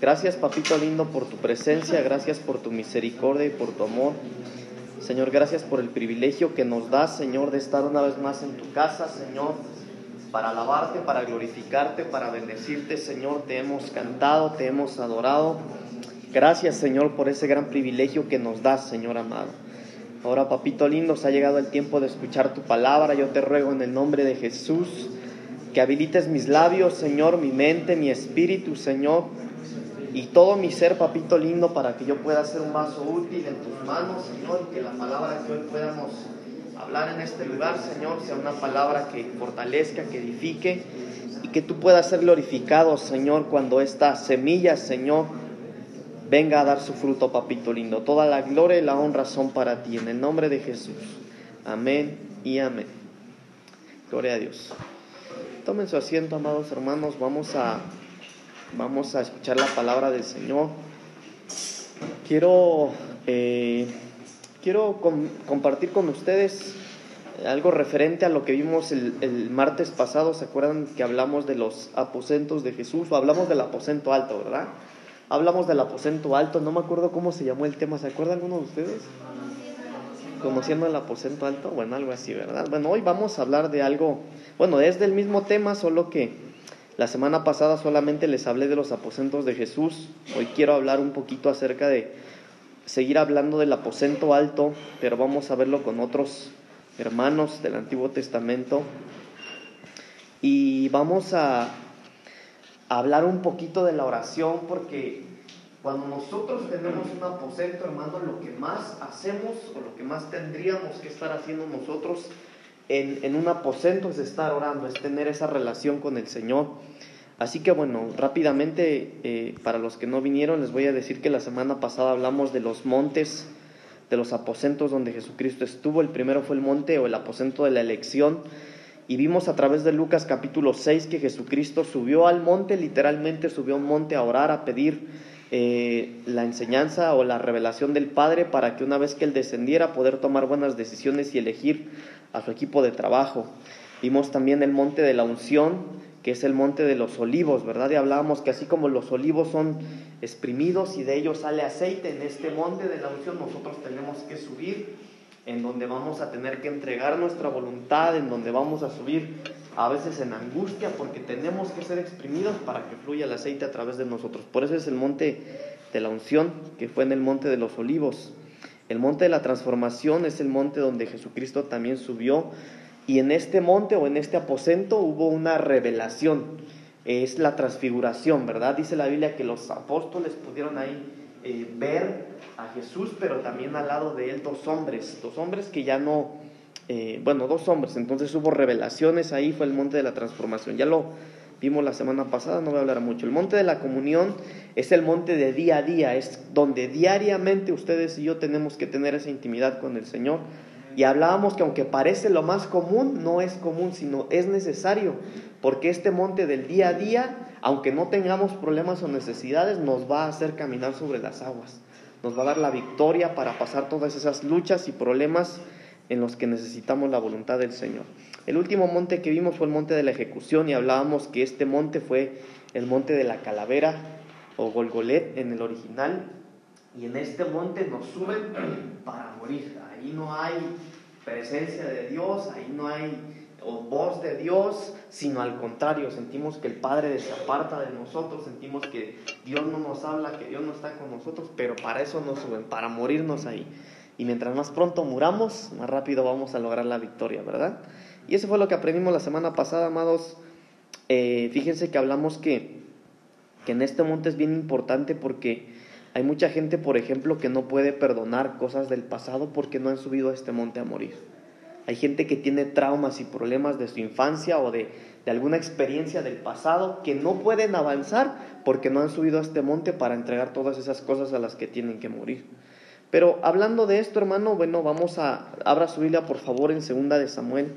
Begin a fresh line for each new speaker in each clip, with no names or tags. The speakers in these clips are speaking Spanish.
Gracias, papito lindo, por tu presencia, gracias por tu misericordia y por tu amor. Señor, gracias por el privilegio que nos das, Señor, de estar una vez más en tu casa, Señor, para alabarte, para glorificarte, para bendecirte, Señor. Te hemos cantado, te hemos adorado. Gracias, Señor, por ese gran privilegio que nos das, Señor amado. Ahora, papito lindo, se ha llegado el tiempo de escuchar tu palabra. Yo te ruego en el nombre de Jesús que habilites mis labios, Señor, mi mente, mi espíritu, Señor, y todo mi ser, papito lindo, para que yo pueda ser un vaso útil en tus manos, Señor, y que la palabra que hoy podamos hablar en este lugar, Señor, sea una palabra que fortalezca, que edifique, y que tú puedas ser glorificado, Señor, cuando esta semilla, Señor, venga a dar su fruto, papito lindo. Toda la gloria y la honra son para ti, en el nombre de Jesús. Amén y amén. Gloria a Dios. Tomen su asiento, amados hermanos. Vamos a, vamos a escuchar la palabra del Señor. Quiero, eh, quiero compartir con ustedes algo referente a lo que vimos el, el, martes pasado. ¿Se acuerdan que hablamos de los aposentos de Jesús? O hablamos del aposento alto, ¿verdad? Hablamos del aposento alto. No me acuerdo cómo se llamó el tema. ¿Se acuerda alguno de ustedes? Conociendo el aposento alto. Bueno, algo así, ¿verdad? Bueno, hoy vamos a hablar de algo bueno, es del mismo tema, solo que la semana pasada solamente les hablé de los aposentos de Jesús. Hoy quiero hablar un poquito acerca de seguir hablando del aposento alto, pero vamos a verlo con otros hermanos del Antiguo Testamento. Y vamos a hablar un poquito de la oración porque cuando nosotros tenemos un aposento, hermano, lo que más hacemos o lo que más tendríamos que estar haciendo nosotros en, un aposento es estar orando, es tener esa relación con el Señor. Así que bueno, rápidamente, eh, para los que no vinieron, les voy a decir que la semana pasada hablamos de los montes, de los aposentos donde Jesucristo estuvo. El primero fue el monte o el aposento de la elección. Y vimos a través de Lucas capítulo 6 que Jesucristo subió al monte, literalmente subió a un monte a orar, a pedir eh, la enseñanza o la revelación del Padre para que una vez que Él descendiera poder tomar buenas decisiones y elegir a su equipo de trabajo. Vimos también el monte de la unción, que es el monte de los olivos, ¿verdad? Y hablábamos que así como los olivos son exprimidos y de ellos sale aceite, en este monte de la unción nosotros tenemos que subir, en donde vamos a tener que entregar nuestra voluntad, en donde vamos a subir a veces en angustia, porque tenemos que ser exprimidos para que fluya el aceite a través de nosotros. Por eso es el monte de la unción, que fue en el monte de los olivos. El monte de la transformación es el monte donde Jesucristo también subió y en este monte o en este aposento hubo una revelación. Es la transfiguración, ¿verdad? Dice la Biblia que los apóstoles pudieron ahí eh, ver a Jesús, pero también al lado de él dos hombres, dos hombres que ya no, eh, bueno, dos hombres. Entonces hubo revelaciones ahí, fue el monte de la transformación. Ya lo vimos la semana pasada, no voy a hablar mucho. El monte de la comunión es el monte de día a día, es donde diariamente ustedes y yo tenemos que tener esa intimidad con el Señor. Y hablábamos que aunque parece lo más común, no es común, sino es necesario, porque este monte del día a día, aunque no tengamos problemas o necesidades, nos va a hacer caminar sobre las aguas, nos va a dar la victoria para pasar todas esas luchas y problemas en los que necesitamos la voluntad del Señor. El último monte que vimos fue el monte de la ejecución y hablábamos que este monte fue el monte de la calavera o Golgolet en el original. Y en este monte nos suben para morir. Ahí no hay presencia de Dios, ahí no hay voz de Dios, sino al contrario, sentimos que el Padre se aparta de nosotros, sentimos que Dios no nos habla, que Dios no está con nosotros, pero para eso nos suben, para morirnos ahí. Y mientras más pronto muramos, más rápido vamos a lograr la victoria, ¿verdad? Y eso fue lo que aprendimos la semana pasada, amados. Eh, fíjense que hablamos que, que en este monte es bien importante porque hay mucha gente, por ejemplo, que no puede perdonar cosas del pasado porque no han subido a este monte a morir. Hay gente que tiene traumas y problemas de su infancia o de, de, alguna experiencia del pasado que no pueden avanzar porque no han subido a este monte para entregar todas esas cosas a las que tienen que morir. Pero hablando de esto, hermano, bueno, vamos a, abra su Biblia por favor en segunda de Samuel,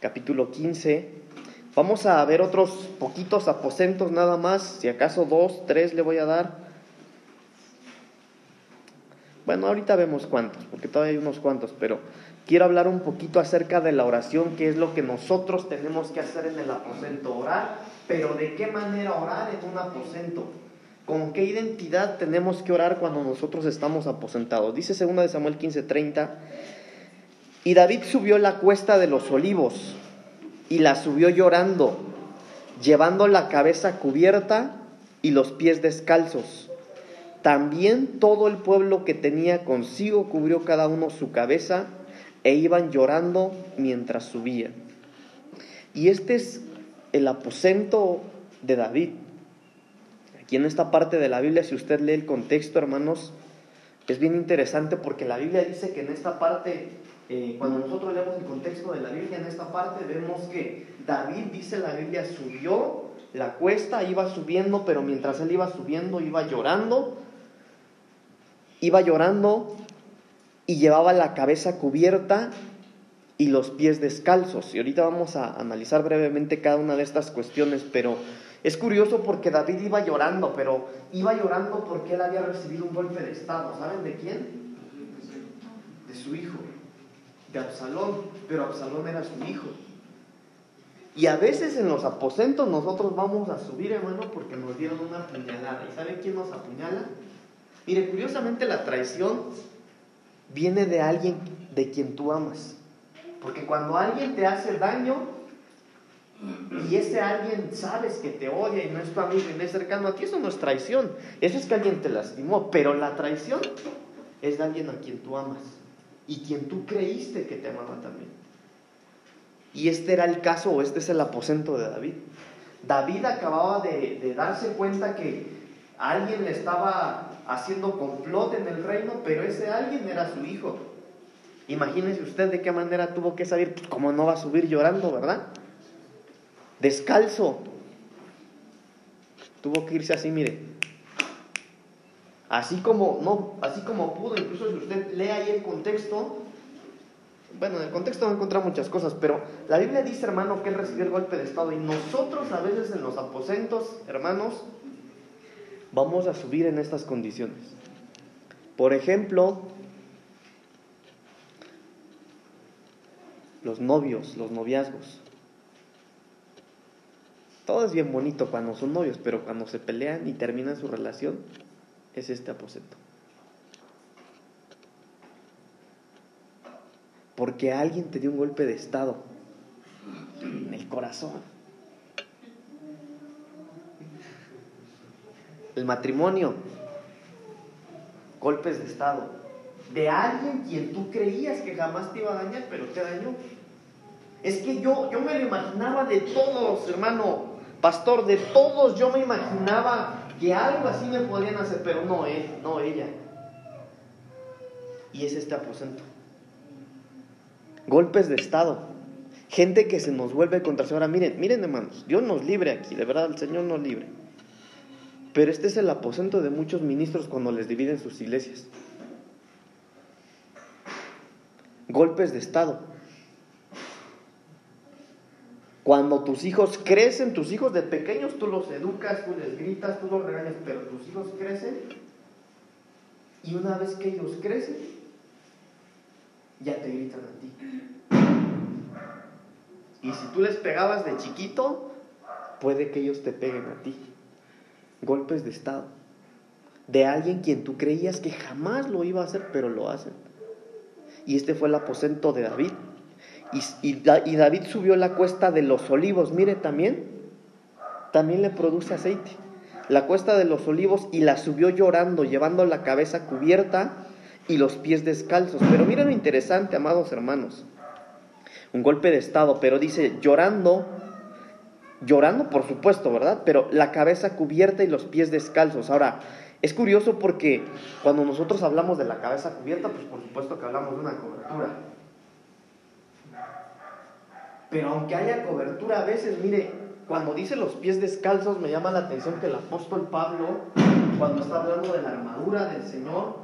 capítulo 15. Vamos a ver otros poquitos aposentos nada más, si acaso dos, tres le voy a dar. Bueno, ahorita vemos cuántos, porque todavía hay unos cuantos, pero quiero hablar un poquito acerca de la oración, que es lo que nosotros tenemos que hacer en el aposento, orar, pero de qué manera orar en un aposento. ¿Con qué identidad tenemos que orar cuando nosotros estamos aposentados? Dice 2 de Samuel 15:30, y David subió la cuesta de los olivos y la subió llorando, llevando la cabeza cubierta y los pies descalzos. También todo el pueblo que tenía consigo cubrió cada uno su cabeza e iban llorando mientras subían. Y este es el aposento de David. Aquí en esta parte de la Biblia, si usted lee el contexto, hermanos, es bien interesante porque la Biblia dice que en esta parte, eh, cuando nosotros leemos el contexto de la Biblia, en esta parte vemos que David, dice la Biblia, subió la cuesta, iba subiendo, pero mientras él iba subiendo, iba llorando, iba llorando y llevaba la cabeza cubierta y los pies descalzos. Y ahorita vamos a analizar brevemente cada una de estas cuestiones, pero es curioso porque David iba llorando, pero iba llorando porque él había recibido un golpe de estado. ¿Saben de quién? De su hijo, de Absalón, pero Absalón era su hijo. Y a veces en los aposentos nosotros vamos a subir, hermano, porque nos dieron una puñalada. ¿Y saben quién nos apuñala? Mire, curiosamente la traición viene de alguien de quien tú amas. Porque cuando alguien te hace daño y ese alguien sabes que te odia y no es tu amigo y no es cercano a ti, eso no es traición. Eso es que alguien te lastimó. Pero la traición es de alguien a quien tú amas y quien tú creíste que te amaba también. Y este era el caso, o este es el aposento de David. David acababa de, darse cuenta que alguien le estaba haciendo complot en el reino, pero ese alguien era su hijo. Imagínese usted de qué manera tuvo que salir, como no va a subir llorando, ¿verdad? Descalzo. Tuvo que irse así, mire. Así como, no, así como pudo, incluso si usted lee ahí el contexto, bueno, en el contexto no encuentra muchas cosas, pero la Biblia dice, hermano, que él recibió el golpe de estado y nosotros a veces en los aposentos, hermanos, vamos a subir en estas condiciones. Por ejemplo, los novios, los noviazgos. Todo es bien bonito cuando son novios, pero cuando se pelean y terminan su relación, es este aposento. Porque alguien te dio un golpe de estado en el corazón. el matrimonio, golpes de estado, de alguien quien tú creías que jamás te iba a dañar, pero te dañó. Es que yo, yo me lo imaginaba de todos, hermano, pastor, de todos yo me imaginaba que algo así me podían hacer, pero no él, no ella. Y es este aposento. Golpes de estado. Gente que se nos vuelve contra Ahora, miren, miren hermanos, Dios nos libre aquí, de verdad, el Señor nos libre. Pero este es el aposento de muchos ministros cuando les dividen sus iglesias. Golpes de Estado. Cuando tus hijos crecen, tus hijos de pequeños, tú los educas, tú les gritas, tú los regañas, pero tus hijos crecen y una vez que ellos crecen, ya te gritan a ti. Y si tú les pegabas de chiquito, puede que ellos te peguen a ti golpes de Estado, de alguien quien tú creías que jamás lo iba a hacer, pero lo hacen. Y este fue el aposento de David. Y, David subió la cuesta de los olivos, mire también, también le produce aceite. La cuesta de los olivos y la subió llorando, llevando la cabeza cubierta y los pies descalzos. Pero miren lo interesante, amados hermanos. Un golpe de estado, pero dice llorando llorando, por supuesto, ¿verdad? Pero la cabeza cubierta y los pies descalzos. Ahora, es curioso porque cuando nosotros hablamos de la cabeza cubierta, pues por supuesto que hablamos de una cobertura. Pero aunque haya cobertura, a veces, mire, cuando dice los pies descalzos, me llama la atención que el apóstol Pablo, cuando está hablando de la armadura del Señor,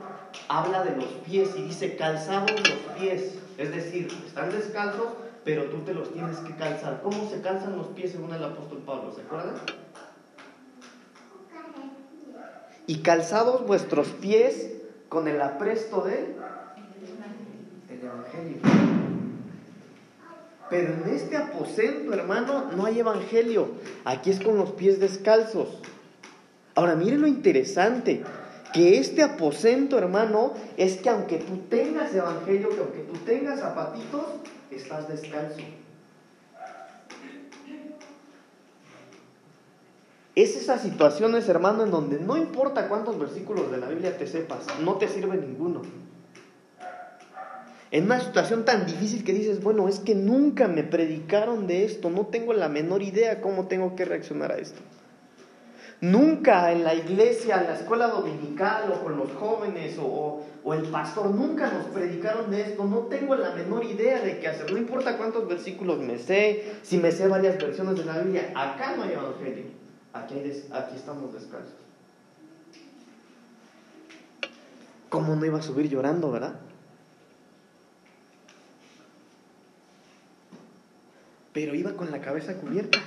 habla de los pies y dice calzamos los pies. Es decir, están descalzos, pero tú te los tienes que calzar. ¿Cómo se calzan los pies según el apóstol Pablo? ¿Se acuerdan? Y calzados vuestros pies con el apresto del Evangelio. Pero en este aposento, hermano, no hay Evangelio. Aquí es con los pies descalzos. Ahora, miren lo interesante, que este aposento, hermano, es que aunque tú tengas evangelio, que aunque tú tengas zapatitos, estás descalzo. Es esas situaciones, hermano, en donde no importa cuántos versículos de la Biblia te sepas, no te sirve ninguno. En una situación tan difícil que dices, bueno, es que nunca me predicaron de esto, no tengo la menor idea cómo tengo que reaccionar a esto. Nunca en la iglesia, en la escuela dominical o con los jóvenes o, el pastor, nunca nos predicaron de esto. No tengo la menor idea de qué hacer. No importa cuántos versículos me sé, si me sé varias versiones de la Biblia. Acá no hay evangelio. Aquí, aquí estamos descalzos. ¿Cómo no iba a subir llorando, verdad? Pero iba con la cabeza cubierta.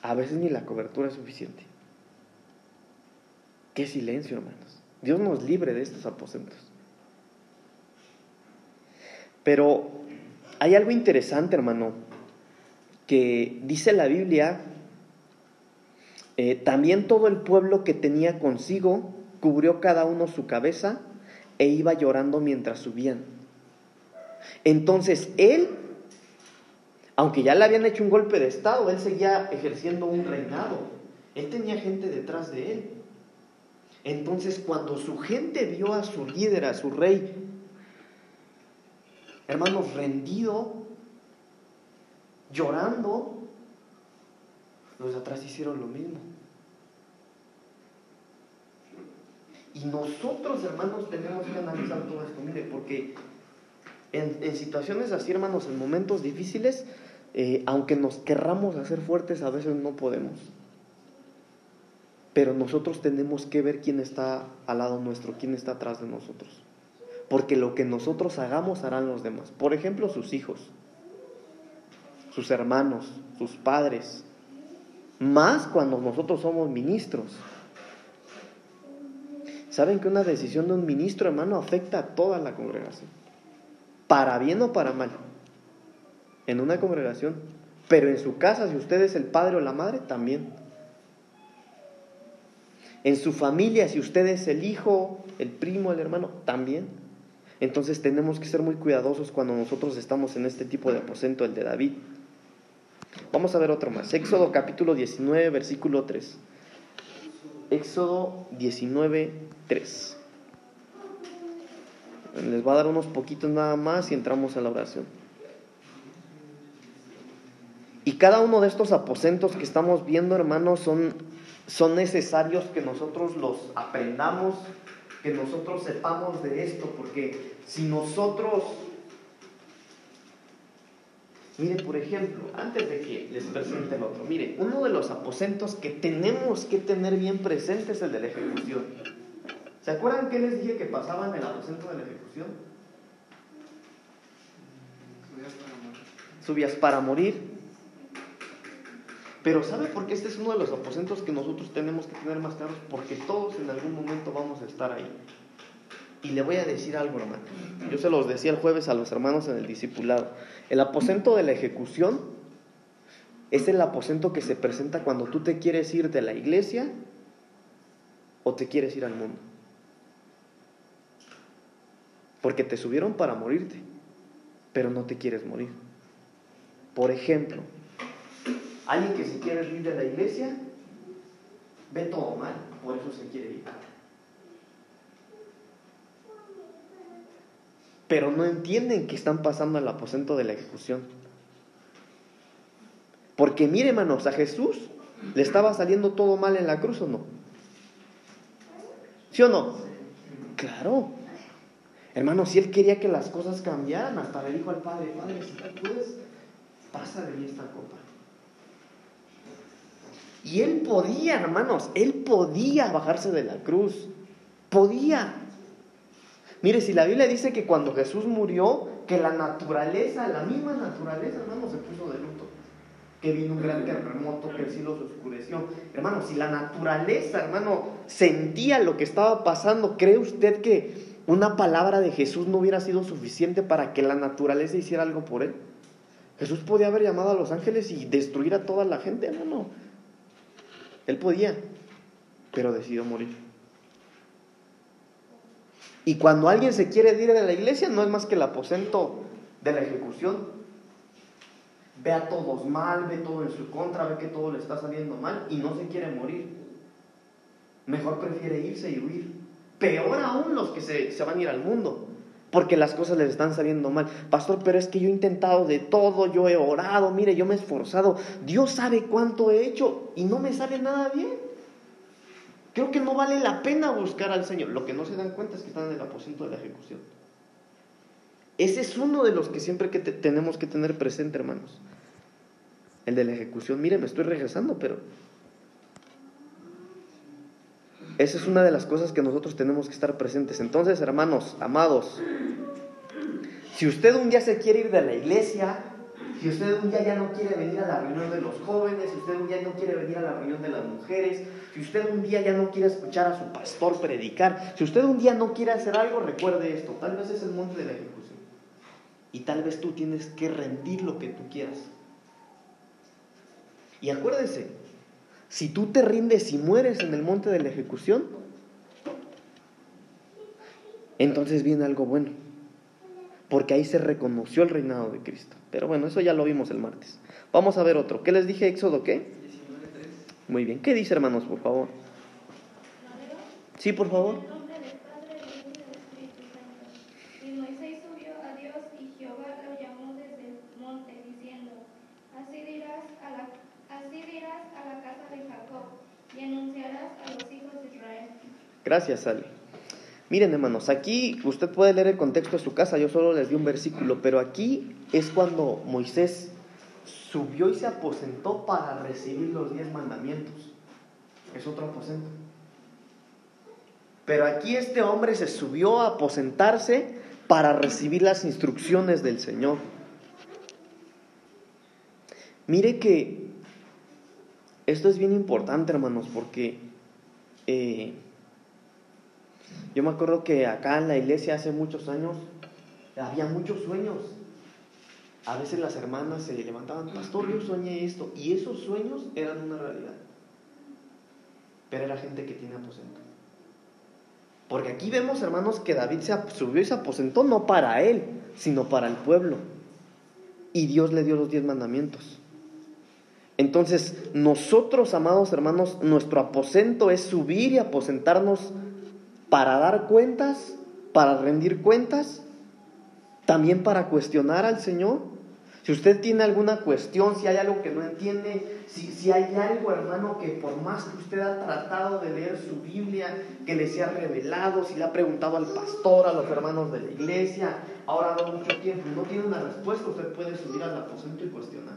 A veces ni la cobertura es suficiente. Qué silencio, hermanos. Dios nos libre de estos aposentos. Pero hay algo interesante, hermano, que dice la Biblia, eh, también todo el pueblo que tenía consigo cubrió cada uno su cabeza e iba llorando mientras subían. Entonces él aunque ya le habían hecho un golpe de Estado, él seguía ejerciendo un reinado. Él tenía gente detrás de él. Entonces cuando su gente vio a su líder, a su rey, hermanos, rendido, llorando, los de atrás hicieron lo mismo. Y nosotros, hermanos, tenemos que analizar todo esto, mire, porque en, situaciones así, hermanos, en momentos difíciles, eh, aunque nos querramos hacer fuertes, a veces no podemos. Pero nosotros tenemos que ver quién está al lado nuestro, quién está atrás de nosotros. Porque lo que nosotros hagamos harán los demás. Por ejemplo, sus hijos, sus hermanos, sus padres. Más cuando nosotros somos ministros. ¿Saben que una decisión de un ministro, hermano, afecta a toda la congregación? Para bien o para mal en una congregación, pero en su casa, si usted es el padre o la madre, también. En su familia, si usted es el hijo, el primo, el hermano, también. Entonces tenemos que ser muy cuidadosos cuando nosotros estamos en este tipo de aposento, el de David. Vamos a ver otro más. Éxodo capítulo 19, versículo 3. Éxodo 19, 3. Les va a dar unos poquitos nada más y entramos a la oración. Y cada uno de estos aposentos que estamos viendo, hermanos, son, son necesarios que nosotros los aprendamos, que nosotros sepamos de esto, porque si nosotros, mire, por ejemplo, antes de que les presente el otro, mire, uno de los aposentos que tenemos que tener bien presente es el de la ejecución. ¿Se acuerdan que les dije que pasaba en el aposento de la ejecución? Subías para morir. Pero ¿sabe por qué este es uno de los aposentos que nosotros tenemos que tener más claros? Porque todos en algún momento vamos a estar ahí. Y le voy a decir algo, hermano. Yo se los decía el jueves a los hermanos en el discipulado. El aposento de la ejecución es el aposento que se presenta cuando tú te quieres ir de la iglesia o te quieres ir al mundo. Porque te subieron para morirte, pero no te quieres morir. Por ejemplo, Alguien que se quiere ir de la iglesia, ve todo mal, por eso se quiere ir. Pero no entienden que están pasando al aposento de la ejecución. Porque mire, hermanos, a Jesús le estaba saliendo todo mal en la cruz o no. ¿Sí o no? Claro. Hermano, si él quería que las cosas cambiaran, hasta le dijo al Padre, Padre, si tú puedes, pasa de mí esta copa. Y él podía, hermanos, él podía bajarse de la cruz. Podía. Mire, si la Biblia dice que cuando Jesús murió, que la naturaleza, la misma naturaleza, hermano, se puso de luto. Que vino un gran terremoto, que el cielo se oscureció. Hermano, si la naturaleza, hermano, sentía lo que estaba pasando, ¿cree usted que una palabra de Jesús no hubiera sido suficiente para que la naturaleza hiciera algo por él? Jesús podía haber llamado a los ángeles y destruir a toda la gente, hermano. Él podía, pero decidió morir. Y cuando alguien se quiere ir de la iglesia, no es más que el aposento de la ejecución. Ve a todos mal, ve todo en su contra, ve que todo le está saliendo mal y no se quiere morir. Mejor prefiere irse y huir. Peor aún los que se, se van a ir al mundo porque las cosas les están saliendo mal. Pastor, pero es que yo he intentado de todo, yo he orado, mire, yo me he esforzado, Dios sabe cuánto he hecho y no me sale nada bien. Creo que no vale la pena buscar al Señor. Lo que no se dan cuenta es que están en el aposento de la ejecución. Ese es uno de los que siempre que tenemos que tener presente, hermanos. El de la ejecución. Mire, me estoy regresando, pero esa es una de las cosas que nosotros tenemos que estar presentes. Entonces, hermanos, amados, si usted un día se quiere ir de la iglesia, si usted un día ya no quiere venir a la reunión de los jóvenes, si usted un día no quiere venir a la reunión de las mujeres, si usted un día ya no quiere escuchar a su pastor predicar, si usted un día no quiere hacer algo, recuerde esto, tal vez es el monte de la ejecución. Y tal vez tú tienes que rendir lo que tú quieras. Y acuérdese, si tú te rindes y mueres en el monte de la ejecución, entonces viene algo bueno. Porque ahí se reconoció el reinado de Cristo. Pero bueno, eso ya lo vimos el martes. Vamos a ver otro. ¿Qué les dije, Éxodo? ¿Qué? Muy bien. ¿Qué dice, hermanos, por favor? Sí, por favor. Gracias, Sally. Miren, hermanos, aquí usted puede leer el contexto de su casa, yo solo les di un versículo, pero aquí es cuando Moisés subió y se aposentó para recibir los diez mandamientos. Es otro aposento. Pero aquí este hombre se subió a aposentarse para recibir las instrucciones del Señor. Mire que esto es bien importante, hermanos, porque eh, yo me acuerdo que acá en la iglesia hace muchos años había muchos sueños. A veces las hermanas se levantaban, pastor, yo soñé esto. Y esos sueños eran una realidad. Pero era gente que tiene aposento. Porque aquí vemos, hermanos, que David se subió y se aposentó no para él, sino para el pueblo. Y Dios le dio los diez mandamientos. Entonces, nosotros, amados hermanos, nuestro aposento es subir y aposentarnos para dar cuentas, para rendir cuentas, también para cuestionar al Señor. Si usted tiene alguna cuestión, si hay algo que no entiende, si, si, hay algo, hermano, que por más que usted ha tratado de leer su Biblia, que le sea revelado, si le ha preguntado al pastor, a los hermanos de la iglesia, ahora dado mucho tiempo y no tiene una respuesta, usted puede subir al aposento y cuestionar.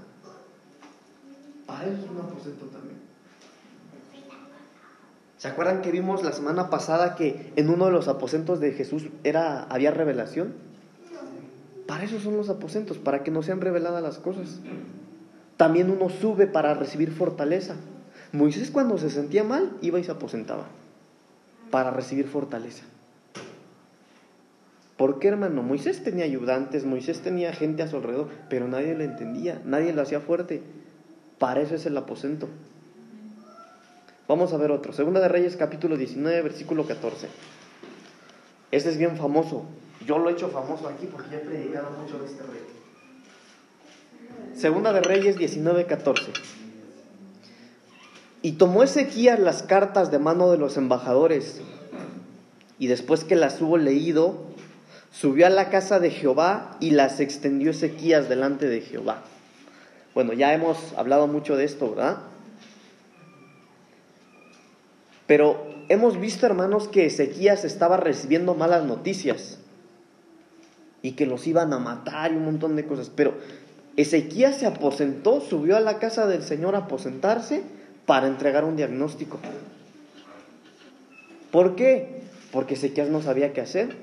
Para eso es un aposento también. ¿Se acuerdan que vimos la semana pasada que en uno de los aposentos de Jesús era, había revelación? Para eso son los aposentos, para que no sean reveladas las cosas. También uno sube para recibir fortaleza. Moisés cuando se sentía mal iba y se aposentaba para recibir fortaleza. ¿Por qué, hermano? Moisés tenía ayudantes, Moisés tenía gente a su alrededor, pero nadie le entendía, nadie lo hacía fuerte. Para eso es el aposento. Vamos a ver otro. Segunda de Reyes capítulo 19, versículo 14. Este es bien famoso. Yo lo he hecho famoso aquí porque ya he predicado mucho de este rey. Segunda de Reyes 19, 14. Y tomó Ezequías las cartas de mano de los embajadores, y después que las hubo leído, subió a la casa de Jehová y las extendió Ezequías delante de Jehová. Bueno, ya hemos hablado mucho de esto, ¿verdad? Pero hemos visto, hermanos, que Ezequías estaba recibiendo malas noticias y que los iban a matar y un montón de cosas. Pero Ezequías se aposentó, subió a la casa del Señor a aposentarse para entregar un diagnóstico. ¿Por qué? Porque Ezequías no sabía qué hacer.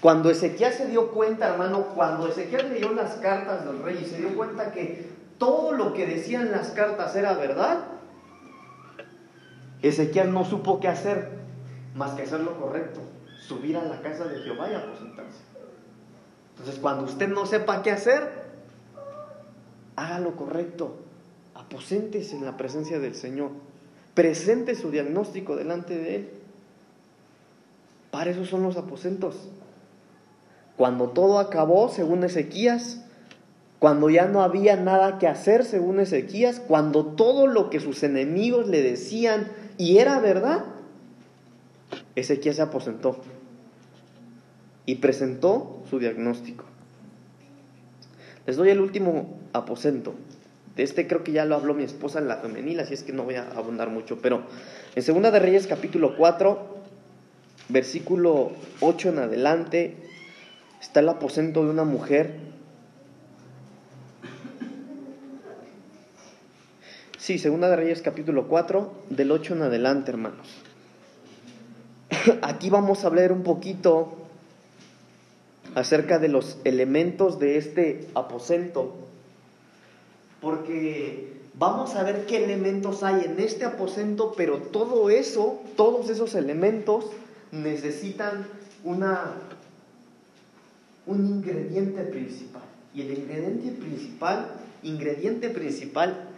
Cuando Ezequías se dio cuenta, hermano, cuando Ezequías leyó las cartas del rey y se dio cuenta que todo lo que decían las cartas era verdad, Ezequiel no supo qué hacer más que hacer lo correcto, subir a la casa de Jehová y aposentarse. Entonces, cuando usted no sepa qué hacer, haga lo correcto, aposéntese en la presencia del Señor. Presente su diagnóstico delante de Él. Para eso son los aposentos. Cuando todo acabó, según Ezequías, cuando ya no había nada que hacer, según Ezequías, cuando todo lo que sus enemigos le decían y era verdad, Ezequías se aposentó y presentó su diagnóstico. Les doy el último aposento. De este creo que ya lo habló mi esposa en la femenil, así es que no voy a abundar mucho. Pero en Segunda de Reyes capítulo 4, versículo 8 en adelante, está el aposento de una mujer. Sí, Segunda de Reyes capítulo 4, del 8 en adelante, hermanos. Aquí vamos a hablar un poquito acerca de los elementos de este aposento, porque vamos a ver qué elementos hay en este aposento, pero todo eso, todos esos elementos necesitan una, un ingrediente principal. Y el ingrediente principal, ingrediente principal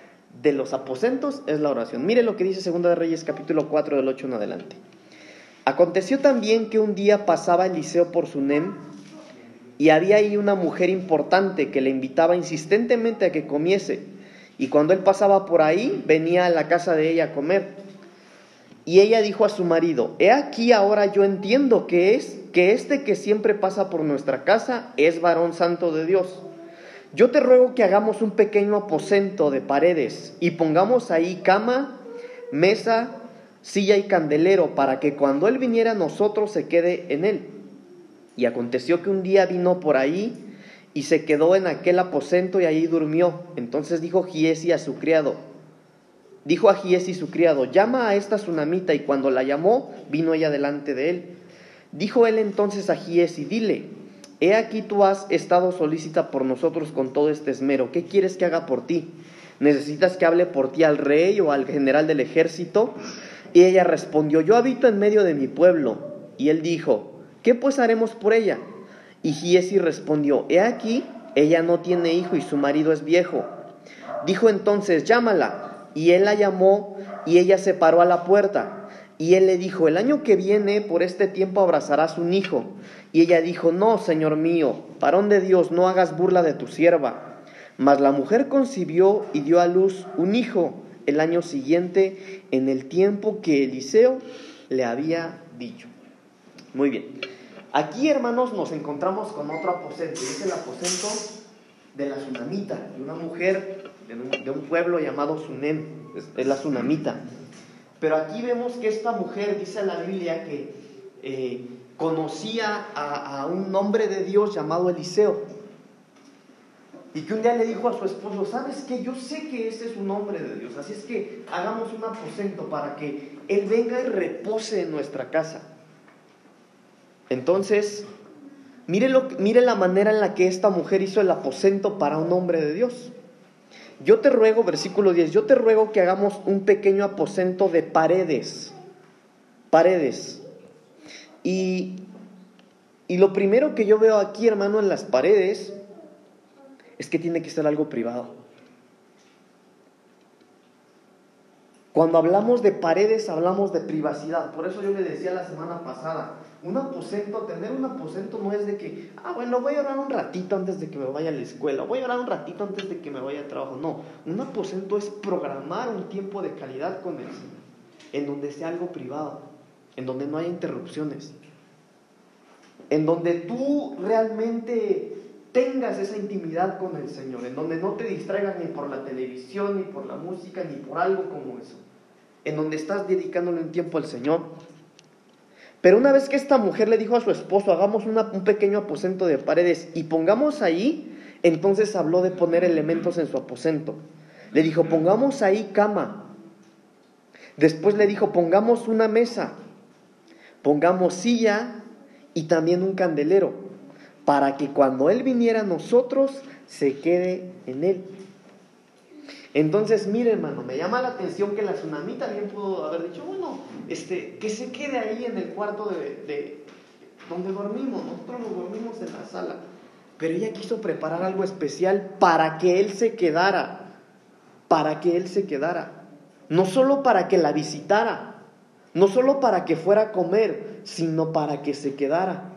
de los aposentos es la oración. Mire lo que dice 2 de Reyes capítulo 4 del 8 en adelante. Aconteció también que un día pasaba Eliseo por Sunem y había ahí una mujer importante que le invitaba insistentemente a que comiese. Y cuando él pasaba por ahí, venía a la casa de ella a comer. Y ella dijo a su marido, he aquí ahora yo entiendo que es que este que siempre pasa por nuestra casa es varón santo de Dios. Yo te ruego que hagamos un pequeño aposento de paredes y pongamos ahí cama, mesa, silla y candelero para que cuando él viniera nosotros se quede en él. Y aconteció que un día vino por ahí y se quedó en aquel aposento y allí durmió. Entonces dijo Giesi a su criado, dijo a Giesi su criado, llama a esta tsunamita y cuando la llamó vino ella delante de él. Dijo él entonces a Giesi, dile, he aquí tú has estado solícita por nosotros con todo este esmero, ¿qué quieres que haga por ti? ¿Necesitas que hable por ti al rey o al general del ejército? Y ella respondió, yo habito en medio de mi pueblo. Y él dijo, ¿qué pues haremos por ella? Y Giesi respondió, he aquí, ella no tiene hijo y su marido es viejo. Dijo entonces, llámala. Y él la llamó y ella se paró a la puerta. Y él le dijo, el año que viene por este tiempo abrazarás un hijo. Y ella dijo, no, Señor mío, varón de Dios, no hagas burla de tu sierva. Mas la mujer concibió y dio a luz un hijo el año siguiente en el tiempo que Eliseo le había dicho. Muy bien. Aquí, hermanos, nos encontramos con otro aposento. Es el aposento de la tsunamita, de una mujer de un, pueblo llamado Sunem. Es, la tsunamita. Pero aquí vemos que esta mujer, dice la Biblia, que eh, conocía a, un hombre de Dios llamado Eliseo. Y que un día le dijo a su esposo, ¿sabes qué? Yo sé que ese es un hombre de Dios, así es que hagamos un aposento para que Él venga y repose en nuestra casa. Entonces, mire, lo, mire la manera en la que esta mujer hizo el aposento para un hombre de Dios. Yo te ruego, versículo 10, yo te ruego que hagamos un pequeño aposento de paredes, paredes. Y, y lo primero que yo veo aquí, hermano, en las paredes, es que tiene que ser algo privado. Cuando hablamos de paredes, hablamos de privacidad. Por eso yo le decía la semana pasada, un aposento, tener un aposento no es de que, ah, bueno, voy a orar un ratito antes de que me vaya a la escuela, voy a orar un ratito antes de que me vaya al trabajo. No, un aposento es programar un tiempo de calidad con el Señor, en donde sea algo privado, en donde no haya interrupciones, en donde tú realmente tengas esa intimidad con el Señor, en donde no te distraigas ni por la televisión, ni por la música, ni por algo como eso, en donde estás dedicándole un tiempo al Señor. Pero una vez que esta mujer le dijo a su esposo, hagamos un pequeño aposento de paredes y pongamos ahí, entonces habló de poner elementos en su aposento. Le dijo, pongamos ahí cama. Después le dijo, pongamos una mesa, pongamos silla y también un candelero para que cuando Él viniera a nosotros se quede en Él. Entonces, mire hermano, me llama la atención que la tsunami también pudo haber dicho, bueno, este, que se quede ahí en el cuarto de, de donde dormimos, nosotros nos dormimos en la sala. Pero ella quiso preparar algo especial para que Él se quedara, para que Él se quedara, no solo para que la visitara, no solo para que fuera a comer, sino para que se quedara.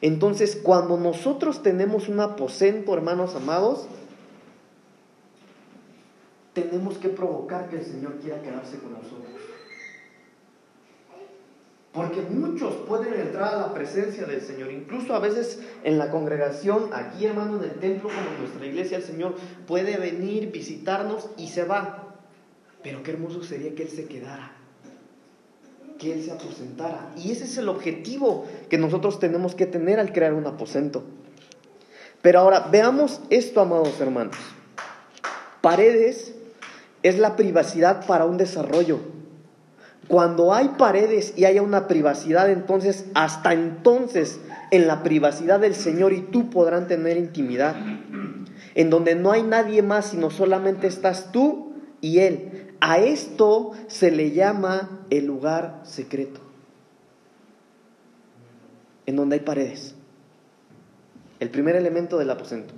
Entonces, cuando nosotros tenemos un aposento, hermanos amados, tenemos que provocar que el Señor quiera quedarse con nosotros. Porque muchos pueden entrar a la presencia del Señor, incluso a veces en la congregación, aquí hermano en el templo, como en nuestra iglesia, el Señor puede venir, visitarnos y se va. Pero qué hermoso sería que Él se quedara, Él se aposentara. Y ese es el objetivo que nosotros tenemos que tener al crear un aposento. Pero ahora veamos esto, amados hermanos. Paredes es la privacidad para un desarrollo. Cuando hay paredes y haya una privacidad, entonces hasta entonces en la privacidad del Señor y tú podrán tener intimidad. En donde no hay nadie más, sino solamente estás tú y Él. A esto se le llama el lugar secreto. En donde hay paredes. El primer elemento del aposento.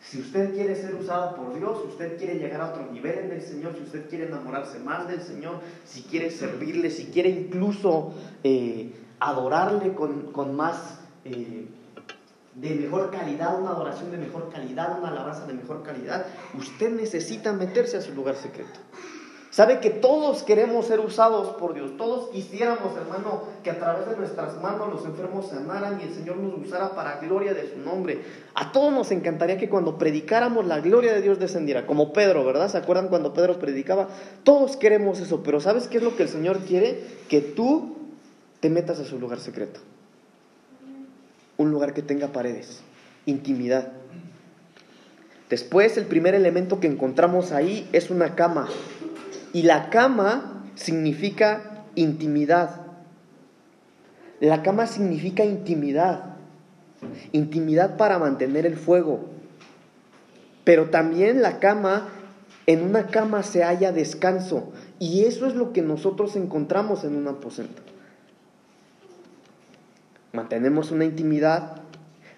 Si usted quiere ser usado por Dios, si usted quiere llegar a otro nivel en el Señor, si usted quiere enamorarse más del Señor, si quiere servirle, si quiere incluso eh, adorarle con, más, eh, de mejor calidad, una adoración de mejor calidad, una alabanza de mejor calidad, usted necesita meterse a su lugar secreto. Sabe que todos queremos ser usados por Dios. Todos quisiéramos, hermano, que a través de nuestras manos los enfermos sanaran y el Señor nos usara para gloria de su nombre. A todos nos encantaría que cuando predicáramos la gloria de Dios descendiera, como Pedro, ¿verdad? ¿Se acuerdan cuando Pedro predicaba? Todos queremos eso, pero ¿sabes qué es lo que el Señor quiere? Que tú te metas a su lugar secreto. Un lugar que tenga paredes, intimidad. Después, el primer elemento que encontramos ahí es una cama. Y la cama significa intimidad. La cama significa intimidad. Intimidad para mantener el fuego. Pero también la cama, en una cama se halla descanso. Y eso es lo que nosotros encontramos en un aposento. Mantenemos una intimidad,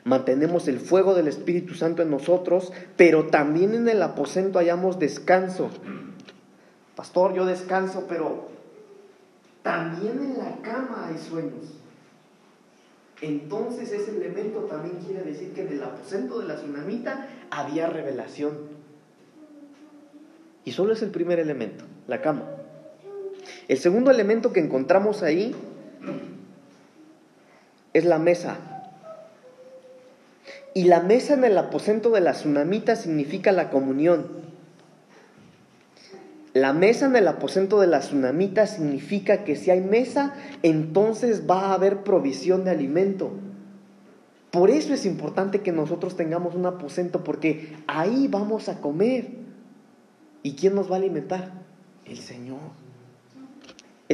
mantenemos el fuego del Espíritu Santo en nosotros, pero también en el aposento hallamos descanso. Pastor, yo descanso, pero también en la cama hay sueños. Entonces ese elemento también quiere decir que en el aposento de la tsunamita había revelación. Y solo es el primer elemento, la cama. El segundo elemento que encontramos ahí es la mesa. Y la mesa en el aposento de la tsunamita significa la comunión. La mesa en el aposento de la tsunamita significa que si hay mesa, entonces va a haber provisión de alimento. Por eso es importante que nosotros tengamos un aposento, porque ahí vamos a comer. ¿Y quién nos va a alimentar? El Señor.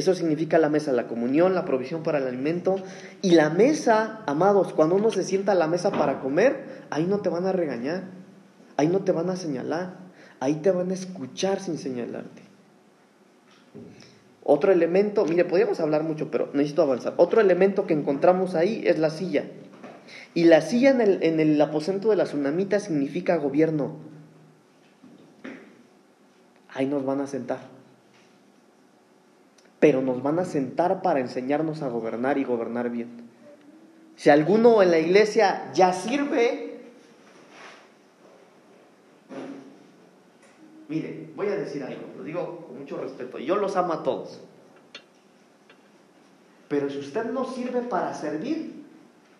Eso significa la mesa, la comunión, la provisión para el alimento. Y la mesa, amados, cuando uno se sienta a la mesa para comer, ahí no te van a regañar, ahí no te van a señalar, ahí te van a escuchar sin señalarte. Otro elemento, mire, podríamos hablar mucho, pero necesito avanzar. Otro elemento que encontramos ahí es la silla. Y la silla en el, en el aposento de la tsunamita significa gobierno. Ahí nos van a sentar. Pero nos van a sentar para enseñarnos a gobernar y gobernar bien. Si alguno en la iglesia ya sirve, Mire, voy a decir algo, lo digo con mucho respeto. Yo los amo a todos. Pero si usted no sirve para servir,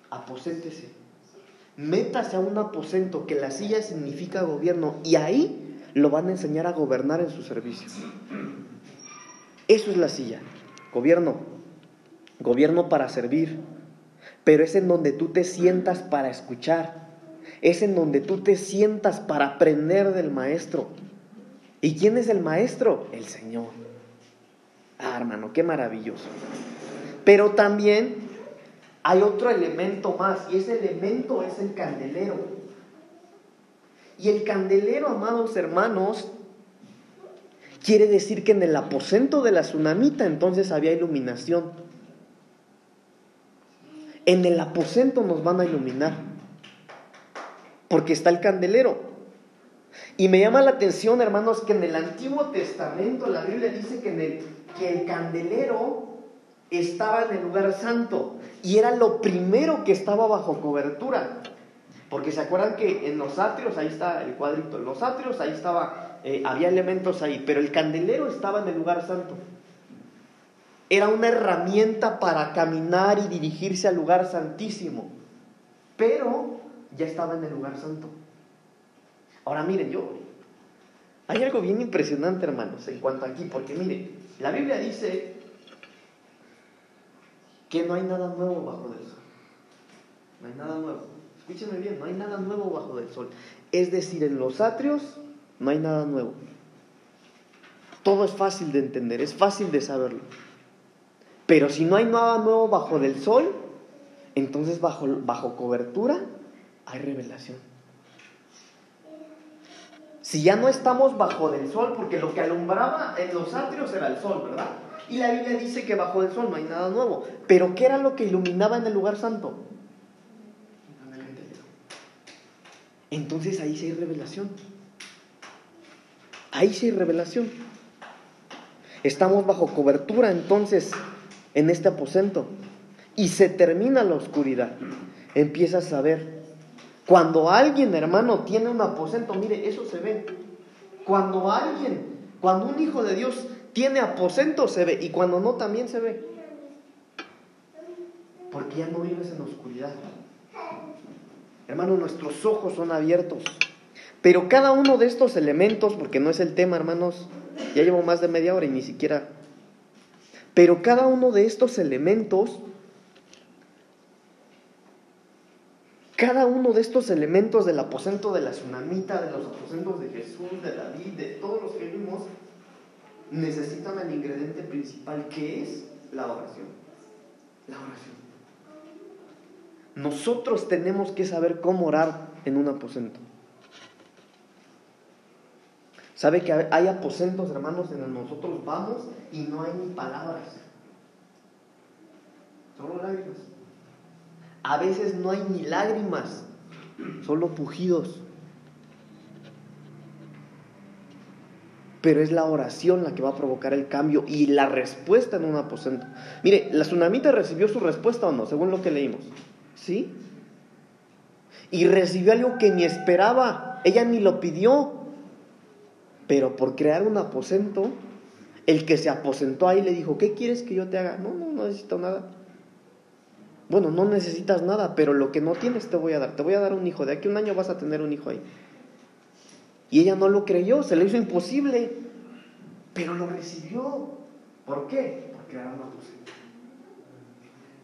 aposéntese. Métase a un aposento que la silla significa gobierno y ahí lo van a enseñar a gobernar en su servicio. Eso es la silla. Gobierno. Gobierno para servir. Pero es en donde tú te sientas para escuchar. Es en donde tú te sientas para aprender del maestro. ¿Y quién es el maestro? El Señor. Ah, hermano, qué maravilloso. Pero también hay otro elemento más, y ese elemento es el candelero. Y el candelero, amados hermanos, quiere decir que en el aposento de la tsunamita entonces había iluminación. En el aposento nos van a iluminar, porque está el candelero. Y me llama la atención, hermanos, que en el Antiguo Testamento la Biblia dice que, en el, que el candelero estaba en el lugar santo y era lo primero que estaba bajo cobertura. Porque se acuerdan que en los atrios, ahí está el cuadrito, en los atrios ahí estaba, eh, había elementos ahí, pero el candelero estaba en el lugar santo. Era una herramienta para caminar y dirigirse al lugar santísimo, pero ya estaba en el lugar santo. Ahora miren, yo, hay algo bien impresionante, hermanos, en cuanto aquí, porque miren, la Biblia dice que no hay nada nuevo bajo del sol. No hay nada nuevo. Escúchenme bien, no hay nada nuevo bajo del sol. Es decir, en los atrios no hay nada nuevo. Todo es fácil de entender, es fácil de saberlo. Pero si no hay nada nuevo bajo del sol, entonces bajo, bajo cobertura hay revelación. Si ya no estamos bajo del sol, porque lo que alumbraba en los atrios era el sol, ¿verdad? Y la Biblia dice que bajo del sol no hay nada nuevo. Pero ¿qué era lo que iluminaba en el lugar santo? Entonces ahí sí hay revelación. Ahí sí hay revelación. Estamos bajo cobertura entonces en este aposento. Y se termina la oscuridad. Empiezas a ver. Cuando alguien, hermano, tiene un aposento, mire, eso se ve. Cuando alguien, cuando un hijo de Dios tiene aposento se ve y cuando no también se ve. Porque ya no vives en oscuridad. Hermano, nuestros ojos son abiertos. Pero cada uno de estos elementos, porque no es el tema, hermanos, ya llevo más de media hora y ni siquiera... Pero cada uno de estos elementos, cada uno de estos elementos del aposento de la tsunamita, de los aposentos de Jesús, de David, de todos los que vimos, necesitan el ingrediente principal que es la oración. La oración. Nosotros tenemos que saber cómo orar en un aposento. ¿Sabe que hay aposentos, hermanos, en que nosotros vamos y no hay ni palabras? Solo lágrimas. A veces no hay ni lágrimas, solo pujidos. pero es la oración la que va a provocar el cambio y la respuesta en un aposento. Mire, la tsunamita recibió su respuesta o no, según lo que leímos. ¿Sí? Y recibió algo que ni esperaba, ella ni lo pidió, pero por crear un aposento, el que se aposentó ahí le dijo, ¿qué quieres que yo te haga? No, no, no necesito nada. Bueno, no necesitas nada, pero lo que no tienes te voy a dar. Te voy a dar un hijo. De aquí a un año vas a tener un hijo ahí. Y ella no lo creyó, se le hizo imposible, pero lo recibió. ¿Por qué? Porque era un aposento.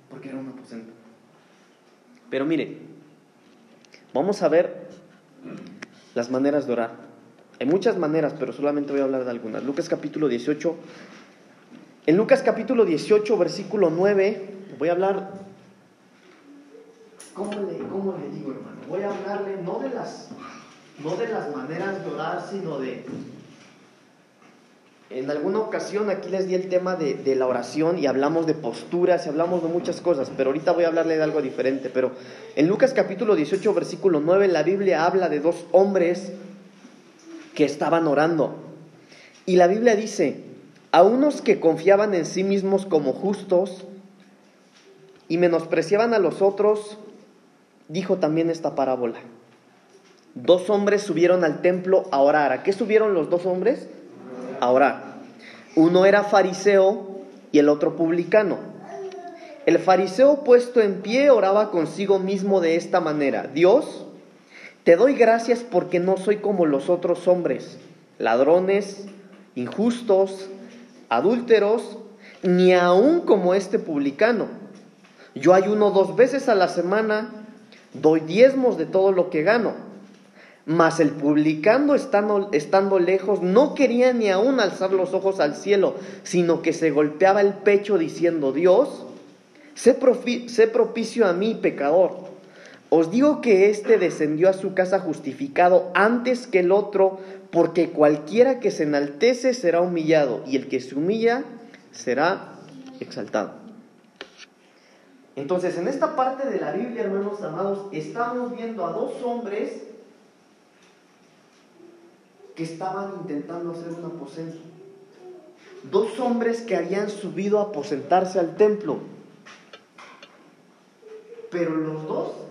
Porque era un aposento. Pero mire, vamos a ver las maneras de orar. Hay muchas maneras, pero solamente voy a hablar de algunas. Lucas capítulo 18. En Lucas capítulo 18, versículo 9, voy a hablar... ¿Cómo le, cómo le digo, hermano? Voy a hablarle no de las no de las maneras de orar, sino de... En alguna ocasión aquí les di el tema de, la oración y hablamos de posturas y hablamos de muchas cosas, pero ahorita voy a hablarle de algo diferente. Pero en Lucas capítulo 18, versículo 9, la Biblia habla de dos hombres que estaban orando. Y la Biblia dice, a unos que confiaban en sí mismos como justos y menospreciaban a los otros, dijo también esta parábola. Dos hombres subieron al templo a orar. ¿A qué subieron los dos hombres? A orar. Uno era fariseo y el otro publicano. El fariseo puesto en pie oraba consigo mismo de esta manera. Dios, te doy gracias porque no soy como los otros hombres, ladrones, injustos, adúlteros, ni aun como este publicano. Yo ayuno dos veces a la semana, doy diezmos de todo lo que gano. Mas el publicano estando, estando, lejos no quería ni aún alzar los ojos al cielo, sino que se golpeaba el pecho diciendo, Dios, sé, propicio a mí, pecador. Os digo que éste descendió a su casa justificado antes que el otro, porque cualquiera que se enaltece será humillado, y el que se humilla será exaltado. Entonces, en esta parte de la Biblia, hermanos amados, estamos viendo a dos hombres que estaban intentando hacer un aposento. Dos hombres que habían subido a aposentarse al templo. Pero los dos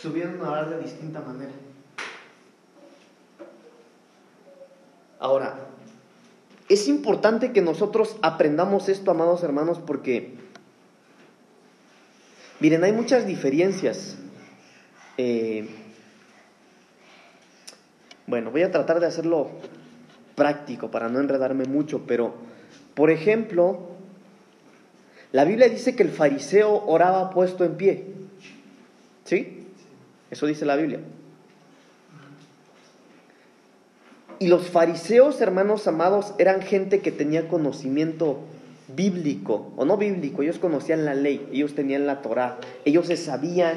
subieron a orar de distinta manera. Ahora, es importante que nosotros aprendamos esto, amados hermanos, porque, miren, hay muchas diferencias. Eh, bueno, voy a tratar de hacerlo práctico para no enredarme mucho, pero, por ejemplo, la Biblia dice que el fariseo oraba puesto en pie. ¿Sí? Eso dice la Biblia. Y los fariseos, hermanos amados, eran gente que tenía conocimiento bíblico, o no bíblico, ellos conocían la ley, ellos tenían la Torah, ellos se sabían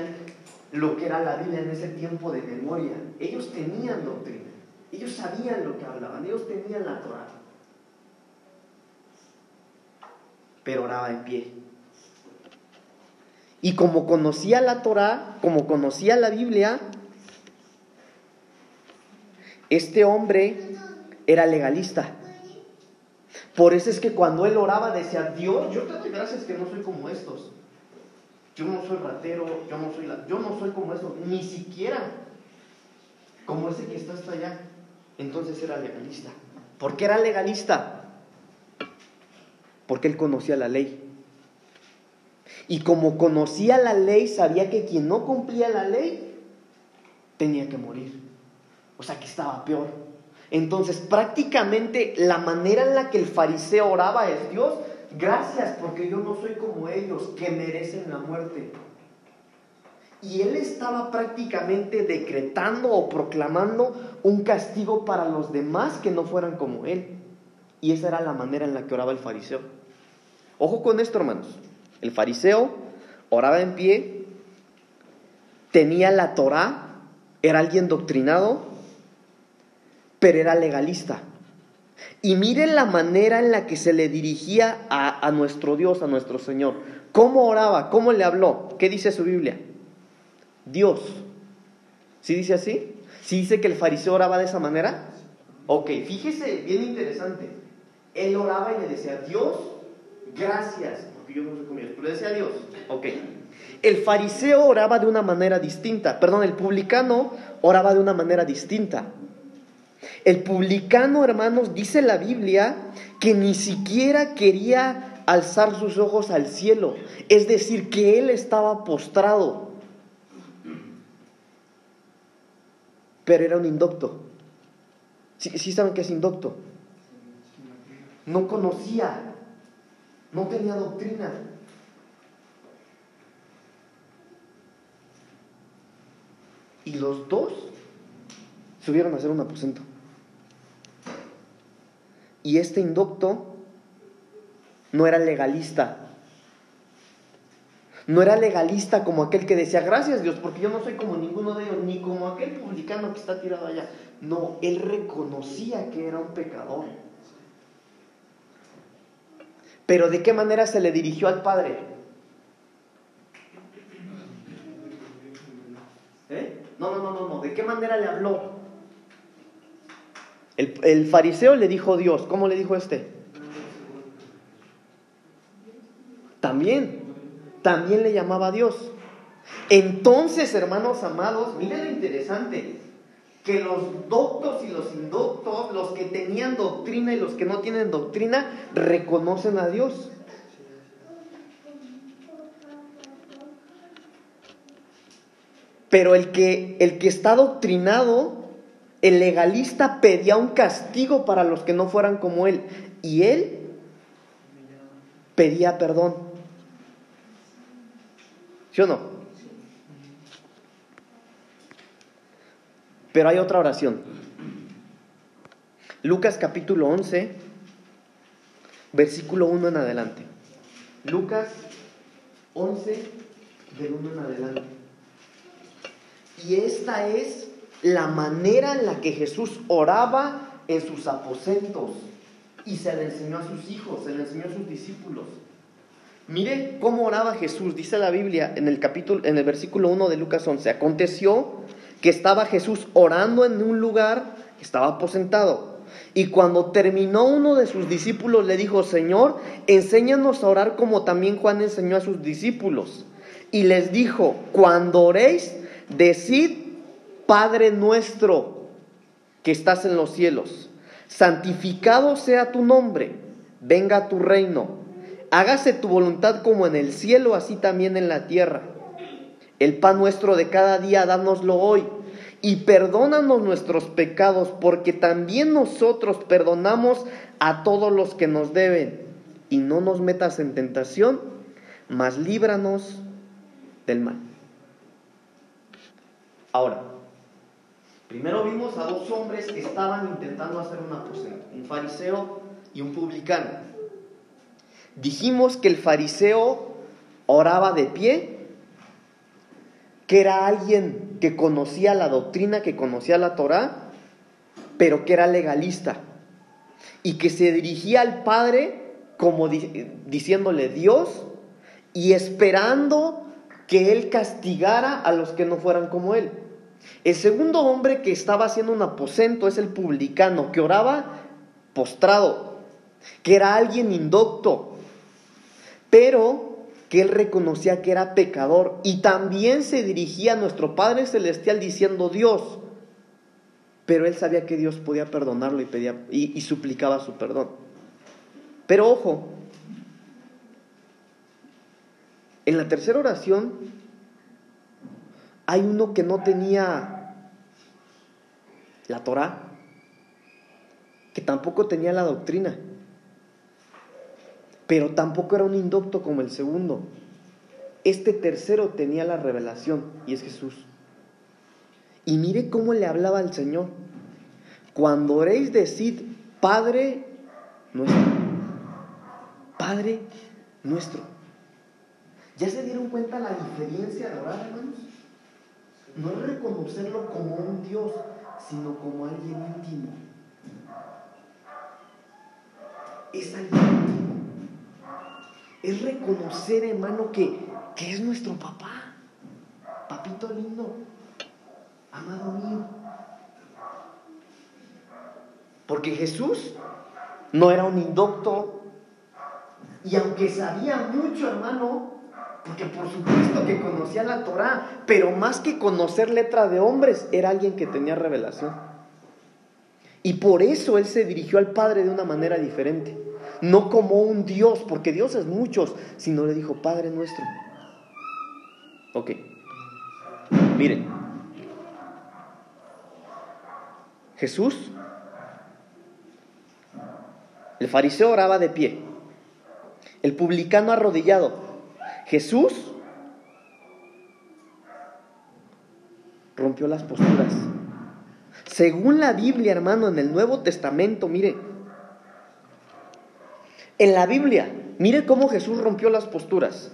lo que era la Biblia en ese tiempo de memoria, ellos tenían doctrina, ellos sabían lo que hablaban, ellos tenían la Torah. Pero oraba en pie. Y como conocía la Torah, como conocía la Biblia, este hombre era legalista. Por eso es que cuando él oraba decía, Dios, yo te doy gracias que no soy como estos. Yo no soy ratero, yo no soy, la, yo no soy como estos, ni siquiera como ese que está hasta allá. Entonces era legalista. ¿Por qué era legalista? Porque él conocía la ley. Y como conocía la ley, sabía que quien no cumplía la ley tenía que morir. O sea que estaba peor. Entonces prácticamente la manera en la que el fariseo oraba es, Dios, gracias porque yo no soy como ellos, que merecen la muerte. Y él estaba prácticamente decretando o proclamando un castigo para los demás que no fueran como él. Y esa era la manera en la que oraba el fariseo. Ojo con esto, hermanos. El fariseo oraba en pie, tenía la Torah, era alguien doctrinado, pero era legalista. Y miren la manera en la que se le dirigía a, nuestro Dios, a nuestro Señor. ¿Cómo oraba? ¿Cómo le habló? ¿Qué dice su Biblia? Dios. ¿Sí dice así? ¿Sí dice que el fariseo oraba de esa manera? Ok, fíjese, bien interesante. Él oraba y le decía, Dios, gracias. Yo no cómo pero decía Dios. Ok. El fariseo oraba de una manera distinta. Perdón, el publicano oraba de una manera distinta. El publicano, hermanos, dice la Biblia que ni siquiera quería alzar sus ojos al cielo, es decir, que él estaba postrado, pero era un indocto. ¿Sí, saben qué es indocto? No conocía, no tenía doctrina. Y los dos subieron a hacer un aposento. Y este inducto no era legalista. No era legalista como aquel que decía, gracias Dios, porque yo no soy como ninguno de ellos, ni como aquel publicano que está tirado allá. No, él reconocía que era un pecador. Pero ¿de qué manera se le dirigió al Padre? ¿Eh? No, no, no, no, no. ¿De qué manera le habló? El, fariseo le dijo Dios, ¿cómo le dijo este? También, también le llamaba a Dios. Entonces, hermanos amados, miren lo interesante, que los doctos y los indoctos, los que tenían doctrina y los que no tienen doctrina, reconocen a Dios. Pero el que, el que está doctrinado el legalista pedía un castigo para los que no fueran como él. Y él pedía perdón. ¿Sí o no? Pero hay otra oración. Lucas capítulo 11, versículo 1 en adelante. Lucas 11, del 1 en adelante. Y esta es la manera en la que Jesús oraba en sus aposentos y se le enseñó a sus hijos, se le enseñó a sus discípulos. Mire cómo oraba Jesús, dice la Biblia en el capítulo en el versículo 1 de Lucas 11. Aconteció que estaba Jesús orando en un lugar estaba aposentado. Y cuando terminó uno de sus discípulos le dijo, Señor, enséñanos a orar como también Juan enseñó a sus discípulos. Y les dijo, cuando oréis, decid, Padre nuestro que estás en los cielos, santificado sea tu nombre, venga tu reino, hágase tu voluntad como en el cielo, así también en la tierra. El pan nuestro de cada día, dánoslo hoy y perdónanos nuestros pecados, porque también nosotros perdonamos a todos los que nos deben. Y no nos metas en tentación, mas líbranos del mal. Ahora, primero vimos a dos hombres que estaban intentando hacer una aposento, un fariseo y un publicano. Dijimos que el fariseo oraba de pie que era alguien que conocía la doctrina, que conocía la Torá, pero que era legalista y que se dirigía al Padre como diciéndole Dios y esperando que Él castigara a los que no fueran como Él. El segundo hombre que estaba haciendo un aposento es el publicano, que oraba postrado, que era alguien indocto, pero que él reconocía que era pecador y también se dirigía a nuestro Padre Celestial diciendo Dios, pero él sabía que Dios podía perdonarlo y, pedía, y, y suplicaba su perdón. Pero ojo, en la tercera oración hay uno que no tenía la Torah, que tampoco tenía la doctrina pero tampoco era un inducto como el segundo. Este tercero tenía la revelación y es Jesús. Y mire cómo le hablaba al Señor. Cuando oréis, decid, Padre nuestro. Padre nuestro. ¿Ya se dieron cuenta la diferencia de orar, hermanos? No es reconocerlo como un Dios, sino como alguien íntimo. Es alguien es reconocer, hermano, que, que es nuestro papá. Papito lindo, amado mío. Porque Jesús no era un indocto. Y aunque sabía mucho, hermano, porque por supuesto que conocía la Torah, pero más que conocer letra de hombres, era alguien que tenía revelación. Y por eso él se dirigió al Padre de una manera diferente no como un Dios, porque Dios es muchos, sino le dijo, Padre nuestro. Ok, miren, Jesús, el fariseo oraba de pie, el publicano arrodillado, Jesús rompió las posturas. Según la Biblia, hermano, en el Nuevo Testamento, mire, en la Biblia, mire cómo Jesús rompió las posturas.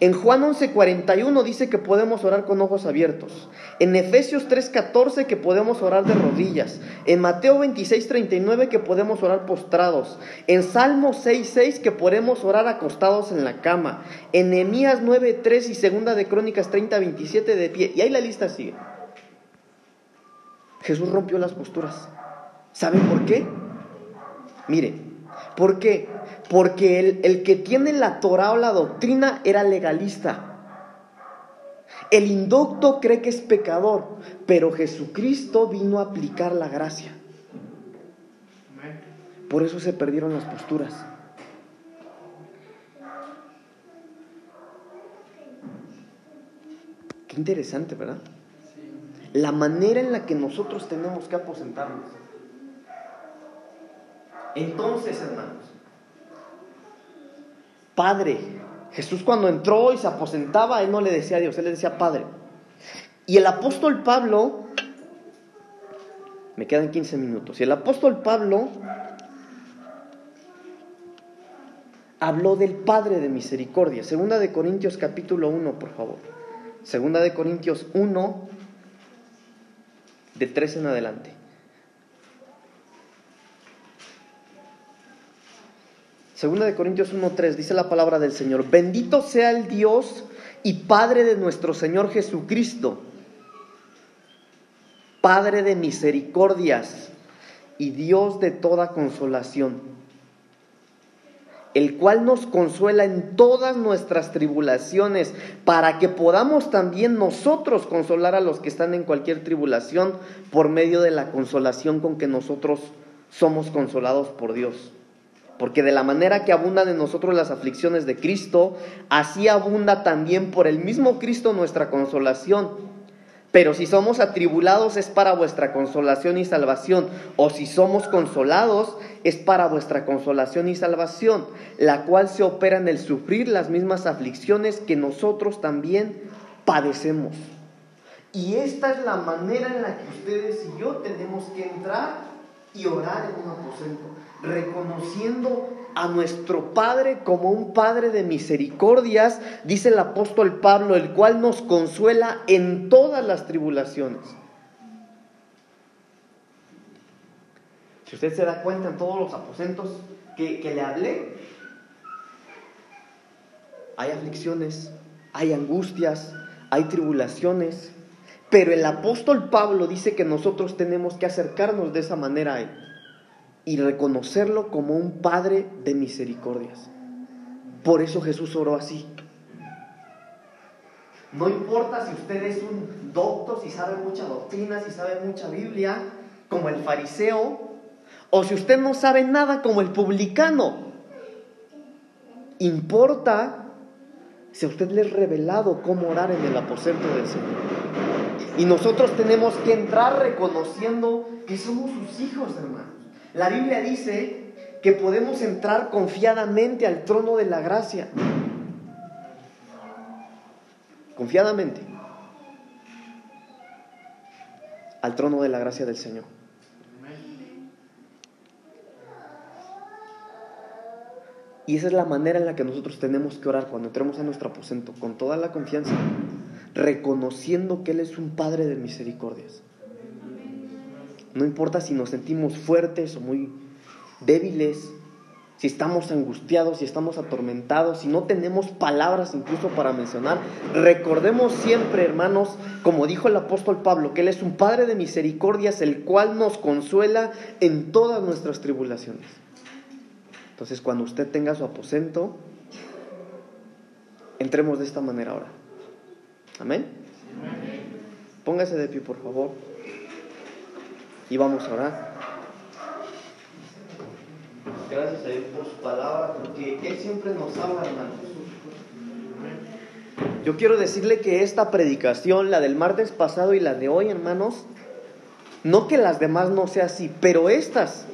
En Juan 11:41 dice que podemos orar con ojos abiertos. En Efesios 3:14 que podemos orar de rodillas. En Mateo 26:39 que podemos orar postrados. En Salmo 6:6 que podemos orar acostados en la cama. En Nehemías 9:3 y Segunda de Crónicas 30:27 de pie. Y ahí la lista sigue. Jesús rompió las posturas. ¿Sabe por qué? Mire, ¿por qué? Porque el, que tiene la Torah o la doctrina era legalista. El inducto cree que es pecador, pero Jesucristo vino a aplicar la gracia. Por eso se perdieron las posturas. Qué interesante, ¿verdad? La manera en la que nosotros tenemos que aposentarnos. Entonces, hermanos, Padre. Jesús cuando entró y se aposentaba, él no le decía a Dios, él le decía Padre. Y el apóstol Pablo, me quedan 15 minutos, y el apóstol Pablo habló del Padre de misericordia. Segunda de Corintios capítulo 1, por favor. Segunda de Corintios 1, de 3 en adelante. Segunda de Corintios 1.3 dice la palabra del Señor, bendito sea el Dios y Padre de nuestro Señor Jesucristo, Padre de misericordias y Dios de toda consolación, el cual nos consuela en todas nuestras tribulaciones, para que podamos también nosotros consolar a los que están en cualquier tribulación por medio de la consolación con que nosotros somos consolados por Dios. Porque de la manera que abundan en nosotros las aflicciones de Cristo, así abunda también por el mismo Cristo nuestra consolación. Pero si somos atribulados es para vuestra consolación y salvación, o si somos consolados es para vuestra consolación y salvación, la cual se opera en el sufrir las mismas aflicciones que nosotros también padecemos. Y esta es la manera en la que ustedes y yo tenemos que entrar y orar en un aposento, reconociendo a nuestro Padre como un Padre de misericordias, dice el apóstol Pablo, el cual nos consuela en todas las tribulaciones. Si usted se da cuenta en todos los aposentos que, que le hablé, hay aflicciones, hay angustias, hay tribulaciones, pero el apóstol Pablo dice que nosotros tenemos que acercarnos de esa manera a Él y reconocerlo como un Padre de misericordias. Por eso Jesús oró así. No importa si usted es un doctor, si sabe mucha doctrina, si sabe mucha Biblia, como el fariseo, o si usted no sabe nada como el publicano. Importa si a usted le es revelado cómo orar en el aposento del Señor. Y nosotros tenemos que entrar reconociendo que somos sus hijos, hermanos. La Biblia dice que podemos entrar confiadamente al trono de la gracia. Confiadamente. Al trono de la gracia del Señor. Y esa es la manera en la que nosotros tenemos que orar cuando entremos a nuestro aposento, con toda la confianza reconociendo que Él es un Padre de misericordias. No importa si nos sentimos fuertes o muy débiles, si estamos angustiados, si estamos atormentados, si no tenemos palabras incluso para mencionar, recordemos siempre, hermanos, como dijo el apóstol Pablo, que Él es un Padre de misericordias, el cual nos consuela en todas nuestras tribulaciones. Entonces, cuando usted tenga su aposento, entremos de esta manera ahora. Amén. Póngase de pie, por favor. Y vamos a orar. Gracias a Dios por su palabra, porque Él siempre nos habla, hermanos. Yo quiero decirle que esta predicación, la del martes pasado y la de hoy, hermanos, no que las demás no sea así, pero estas,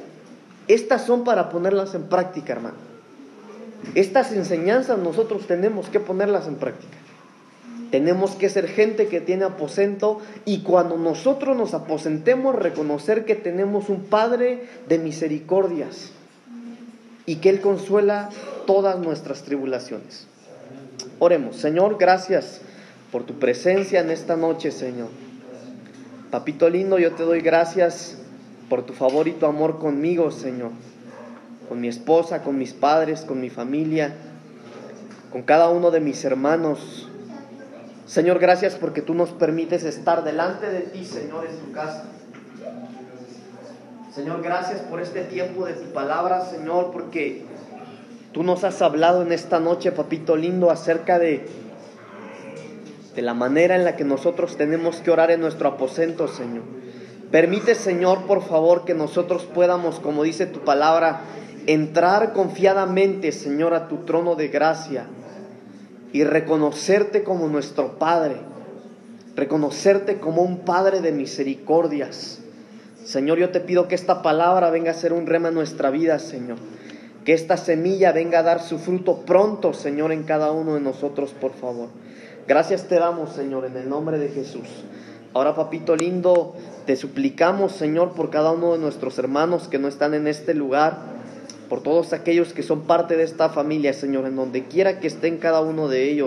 estas son para ponerlas en práctica, hermano. Estas enseñanzas nosotros tenemos que ponerlas en práctica. Tenemos que ser gente que tiene aposento y cuando nosotros nos aposentemos reconocer que tenemos un Padre de misericordias y que Él consuela todas nuestras tribulaciones. Oremos, Señor, gracias por tu presencia en esta noche, Señor. Papito lindo, yo te doy gracias por tu favor y tu amor conmigo, Señor. Con mi esposa, con mis padres, con mi familia, con cada uno de mis hermanos Señor, gracias porque tú nos permites estar delante de ti, Señor, en tu casa. Señor, gracias por este tiempo de tu palabra, Señor, porque tú nos has hablado en esta noche, papito lindo, acerca de, de la manera en la que nosotros tenemos que orar en nuestro aposento, Señor. Permite, Señor, por favor, que nosotros podamos, como dice tu palabra, entrar confiadamente, Señor, a tu trono de gracia y reconocerte como nuestro Padre, reconocerte como un Padre de misericordias. Señor, yo te pido que esta palabra venga a ser un rema en nuestra vida, Señor. Que esta semilla venga a dar su fruto pronto, Señor, en cada uno de nosotros, por favor. Gracias te damos, Señor, en el nombre de Jesús. Ahora, papito lindo, te suplicamos, Señor, por cada uno de nuestros hermanos que no están en este lugar por todos aquellos que son parte de esta familia, Señor, en donde quiera que estén cada uno de ellos.